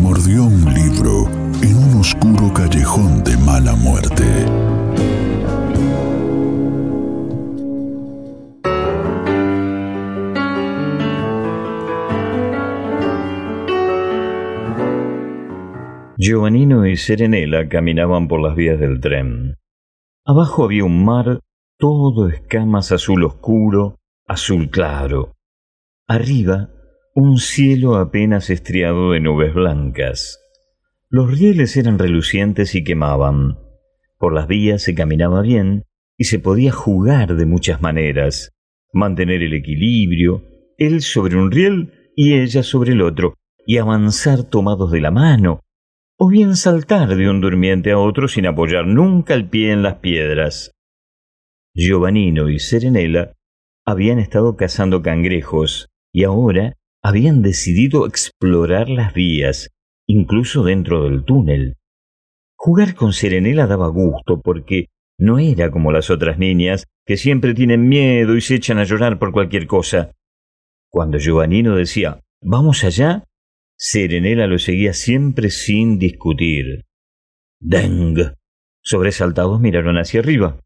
Mordió un libro en un oscuro callejón de mala muerte. Giovannino y Serenela caminaban por las vías del tren. Abajo había un mar todo escamas azul oscuro, azul claro. Arriba, un cielo apenas estriado de nubes blancas. Los rieles eran relucientes y quemaban. Por las vías se caminaba bien y se podía jugar de muchas maneras. Mantener el equilibrio, él sobre un riel y ella sobre el otro, y avanzar tomados de la mano, o bien saltar de un durmiente a otro sin apoyar nunca el pie en las piedras. Giovannino y Serenela habían estado cazando cangrejos y ahora habían decidido explorar las vías, incluso dentro del túnel. Jugar con Serenela daba gusto porque no era como las otras niñas que siempre tienen miedo y se echan a llorar por cualquier cosa. Cuando Giovannino decía vamos allá, Serenela lo seguía siempre sin discutir. Deng. Sobresaltados miraron hacia arriba.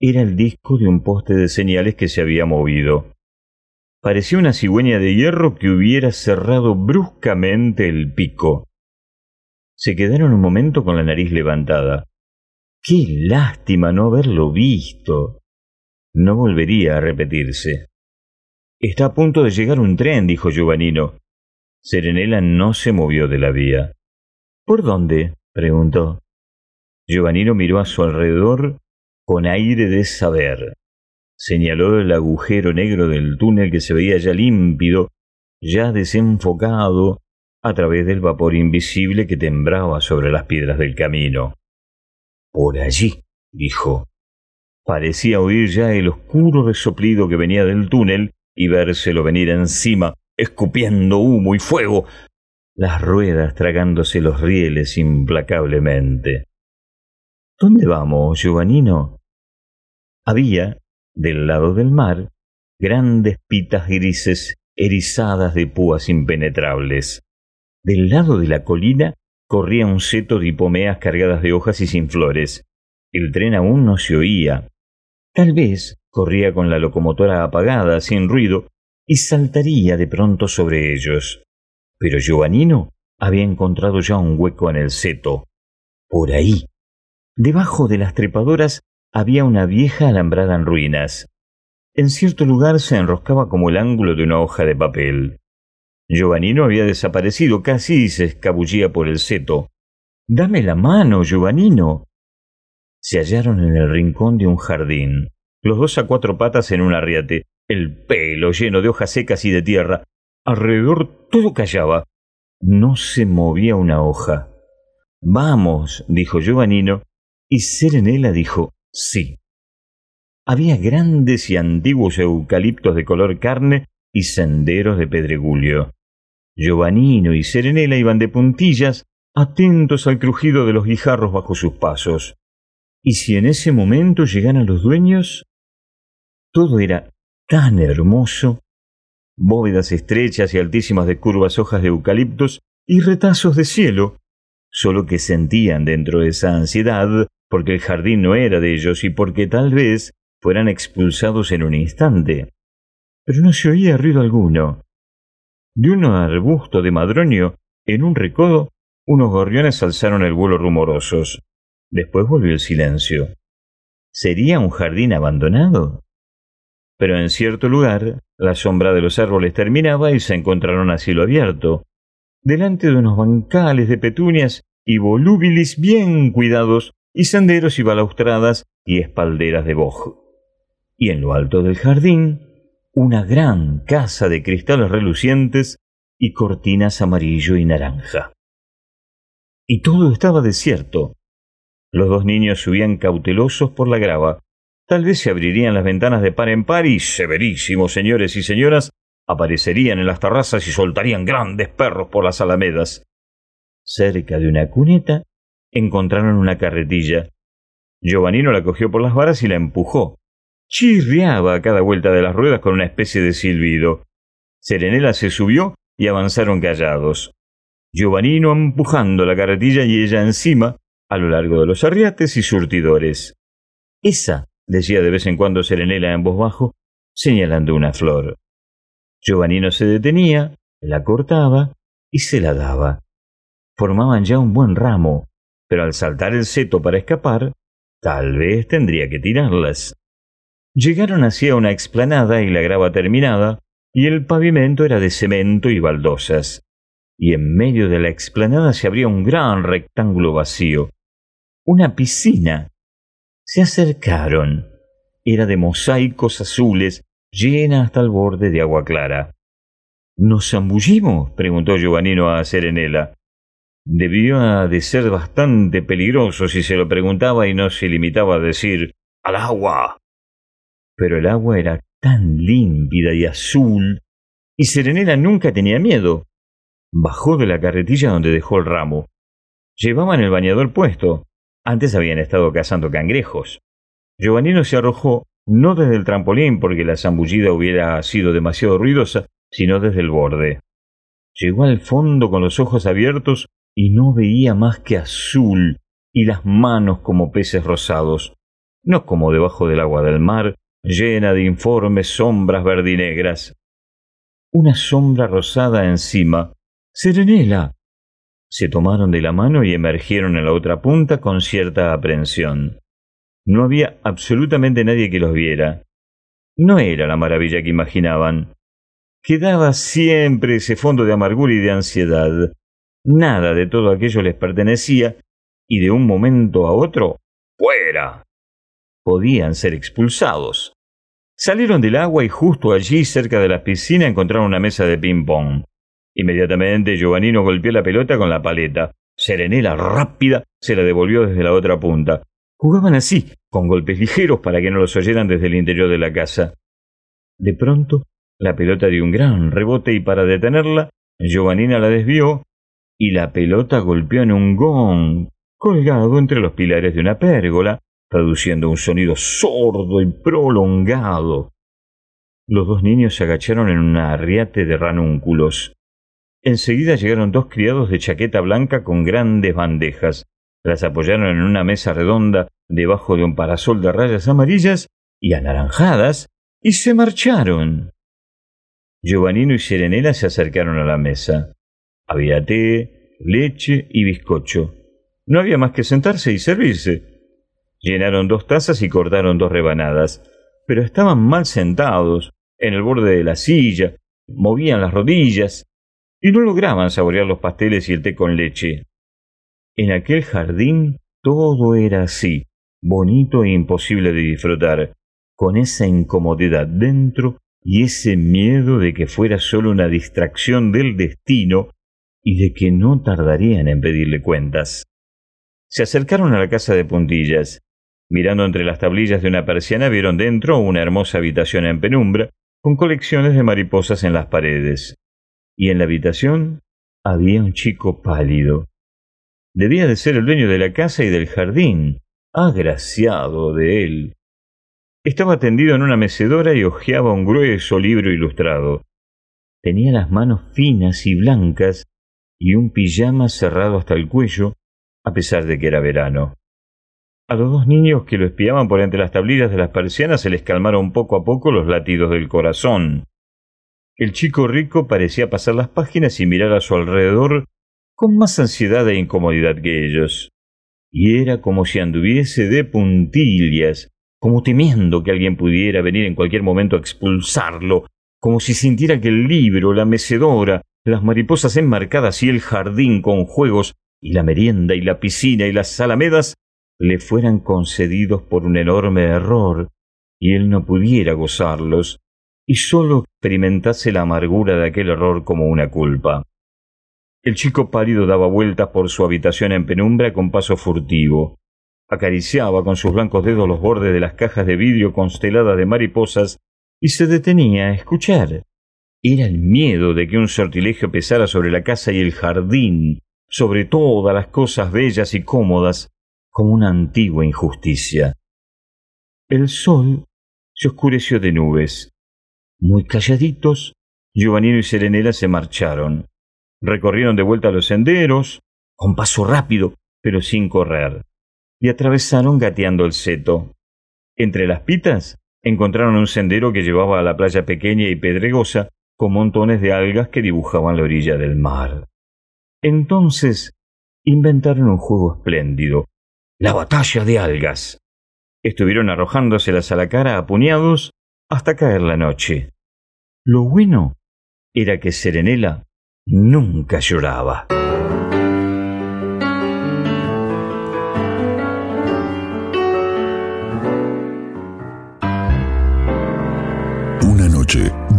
Era el disco de un poste de señales que se había movido. Parecía una cigüeña de hierro que hubiera cerrado bruscamente el pico. Se quedaron un momento con la nariz levantada. Qué lástima no haberlo visto. No volvería a repetirse. Está a punto de llegar un tren, dijo Giovannino. Serenela no se movió de la vía. ¿Por dónde? preguntó. Giovannino miró a su alrededor con aire de saber. Señaló el agujero negro del túnel que se veía ya límpido, ya desenfocado, a través del vapor invisible que tembraba sobre las piedras del camino. Por allí, dijo. Parecía oír ya el oscuro resoplido que venía del túnel y vérselo venir encima, escupiendo humo y fuego, las ruedas tragándose los rieles implacablemente. ¿Dónde vamos, Giovannino? Había, del lado del mar, grandes pitas grises erizadas de púas impenetrables. Del lado de la colina corría un seto de hipomeas cargadas de hojas y sin flores. El tren aún no se oía. Tal vez corría con la locomotora apagada, sin ruido, y saltaría de pronto sobre ellos. Pero Giovannino había encontrado ya un hueco en el seto. Por ahí. Debajo de las trepadoras había una vieja alambrada en ruinas. En cierto lugar se enroscaba como el ángulo de una hoja de papel. Giovannino había desaparecido casi y se escabullía por el seto. Dame la mano, Giovannino. Se hallaron en el rincón de un jardín, los dos a cuatro patas en un arriate, el pelo lleno de hojas secas y de tierra. Alrededor todo callaba. No se movía una hoja. Vamos, dijo Giovannino, y Serenela dijo Sí. Había grandes y antiguos eucaliptos de color carne y senderos de pedregulio. Giovannino y Serenela iban de puntillas, atentos al crujido de los guijarros bajo sus pasos. ¿Y si en ese momento llegaran los dueños? Todo era tan hermoso. Bóvedas estrechas y altísimas de curvas hojas de eucaliptos y retazos de cielo, solo que sentían dentro de esa ansiedad porque el jardín no era de ellos y porque tal vez fueran expulsados en un instante. Pero no se oía ruido alguno. De un arbusto de madroño, en un recodo, unos gorriones alzaron el vuelo rumorosos. Después volvió el silencio. ¿Sería un jardín abandonado? Pero en cierto lugar, la sombra de los árboles terminaba y se encontraron a cielo abierto, delante de unos bancales de petunias y volúbilis bien cuidados y senderos y balaustradas y espalderas de boj. Y en lo alto del jardín, una gran casa de cristales relucientes y cortinas amarillo y naranja. Y todo estaba desierto. Los dos niños subían cautelosos por la grava. Tal vez se abrirían las ventanas de par en par y severísimos señores y señoras aparecerían en las terrazas y soltarían grandes perros por las alamedas. Cerca de una cuneta encontraron una carretilla. Giovannino la cogió por las varas y la empujó. Chirriaba a cada vuelta de las ruedas con una especie de silbido. Serenela se subió y avanzaron callados. Giovannino empujando la carretilla y ella encima, a lo largo de los arriates y surtidores. Esa, decía de vez en cuando Serenela en voz bajo, señalando una flor. Giovannino se detenía, la cortaba y se la daba. Formaban ya un buen ramo, pero al saltar el seto para escapar, tal vez tendría que tirarlas. Llegaron hacia una explanada y la grava terminada, y el pavimento era de cemento y baldosas, y en medio de la explanada se abría un gran rectángulo vacío, una piscina. Se acercaron. Era de mosaicos azules, llena hasta el borde de agua clara. ¿Nos zambullimos? preguntó Giovannino a Serenela. Debía de ser bastante peligroso si se lo preguntaba y no se limitaba a decir al agua. Pero el agua era tan límpida y azul, y Serenela nunca tenía miedo. Bajó de la carretilla donde dejó el ramo. Llevaban el bañador puesto. Antes habían estado cazando cangrejos. Giovannino se arrojó, no desde el trampolín porque la zambullida hubiera sido demasiado ruidosa, sino desde el borde. Llegó al fondo con los ojos abiertos y no veía más que azul y las manos como peces rosados, no como debajo del agua del mar, llena de informes sombras verdinegras. Una sombra rosada encima. Serenela. Se tomaron de la mano y emergieron en la otra punta con cierta aprensión. No había absolutamente nadie que los viera. No era la maravilla que imaginaban. Quedaba siempre ese fondo de amargura y de ansiedad. Nada de todo aquello les pertenecía, y de un momento a otro, ¡fuera! podían ser expulsados. Salieron del agua y justo allí, cerca de la piscina, encontraron una mesa de ping-pong. Inmediatamente Giovannino golpeó la pelota con la paleta. Serenela, rápida, se la devolvió desde la otra punta. Jugaban así, con golpes ligeros para que no los oyeran desde el interior de la casa. De pronto, la pelota dio un gran rebote y para detenerla, Giovannina la desvió y la pelota golpeó en un gong colgado entre los pilares de una pérgola, produciendo un sonido sordo y prolongado. Los dos niños se agacharon en un arriate de ranúnculos. Enseguida llegaron dos criados de chaqueta blanca con grandes bandejas. Las apoyaron en una mesa redonda debajo de un parasol de rayas amarillas y anaranjadas y se marcharon. Giovannino y Serenela se acercaron a la mesa. Había té, leche y bizcocho. No había más que sentarse y servirse. Llenaron dos tazas y cortaron dos rebanadas, pero estaban mal sentados, en el borde de la silla, movían las rodillas, y no lograban saborear los pasteles y el té con leche. En aquel jardín todo era así, bonito e imposible de disfrutar, con esa incomodidad dentro y ese miedo de que fuera solo una distracción del destino y de que no tardarían en pedirle cuentas. Se acercaron a la casa de puntillas, Mirando entre las tablillas de una persiana vieron dentro una hermosa habitación en penumbra, con colecciones de mariposas en las paredes. Y en la habitación había un chico pálido. Debía de ser el dueño de la casa y del jardín, agraciado de él. Estaba tendido en una mecedora y hojeaba un grueso libro ilustrado. Tenía las manos finas y blancas y un pijama cerrado hasta el cuello, a pesar de que era verano. A los dos niños que lo espiaban por entre las tablillas de las persianas se les calmaron poco a poco los latidos del corazón. El chico rico parecía pasar las páginas y mirar a su alrededor con más ansiedad e incomodidad que ellos. Y era como si anduviese de puntillas, como temiendo que alguien pudiera venir en cualquier momento a expulsarlo, como si sintiera que el libro, la mecedora, las mariposas enmarcadas y el jardín con juegos, y la merienda y la piscina y las alamedas le fueran concedidos por un enorme error y él no pudiera gozarlos, y sólo experimentase la amargura de aquel error como una culpa. El chico pálido daba vueltas por su habitación en penumbra con paso furtivo. Acariciaba con sus blancos dedos los bordes de las cajas de vidrio consteladas de mariposas y se detenía a escuchar. Era el miedo de que un sortilegio pesara sobre la casa y el jardín, sobre todas las cosas bellas y cómodas, como una antigua injusticia. El sol se oscureció de nubes. Muy calladitos, Giovannino y Serenela se marcharon. Recorrieron de vuelta los senderos, con paso rápido, pero sin correr, y atravesaron gateando el seto. Entre las pitas encontraron un sendero que llevaba a la playa pequeña y pedregosa, con montones de algas que dibujaban la orilla del mar. Entonces inventaron un juego espléndido, la batalla de algas. Estuvieron arrojándoselas a la cara a puñados hasta caer la noche. Lo bueno era que Serenela nunca lloraba.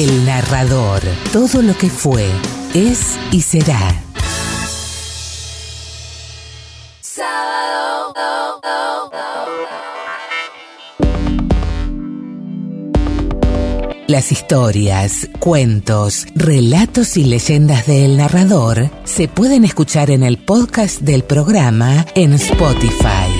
El narrador, todo lo que fue, es y será. Las historias, cuentos, relatos y leyendas del narrador se pueden escuchar en el podcast del programa en Spotify.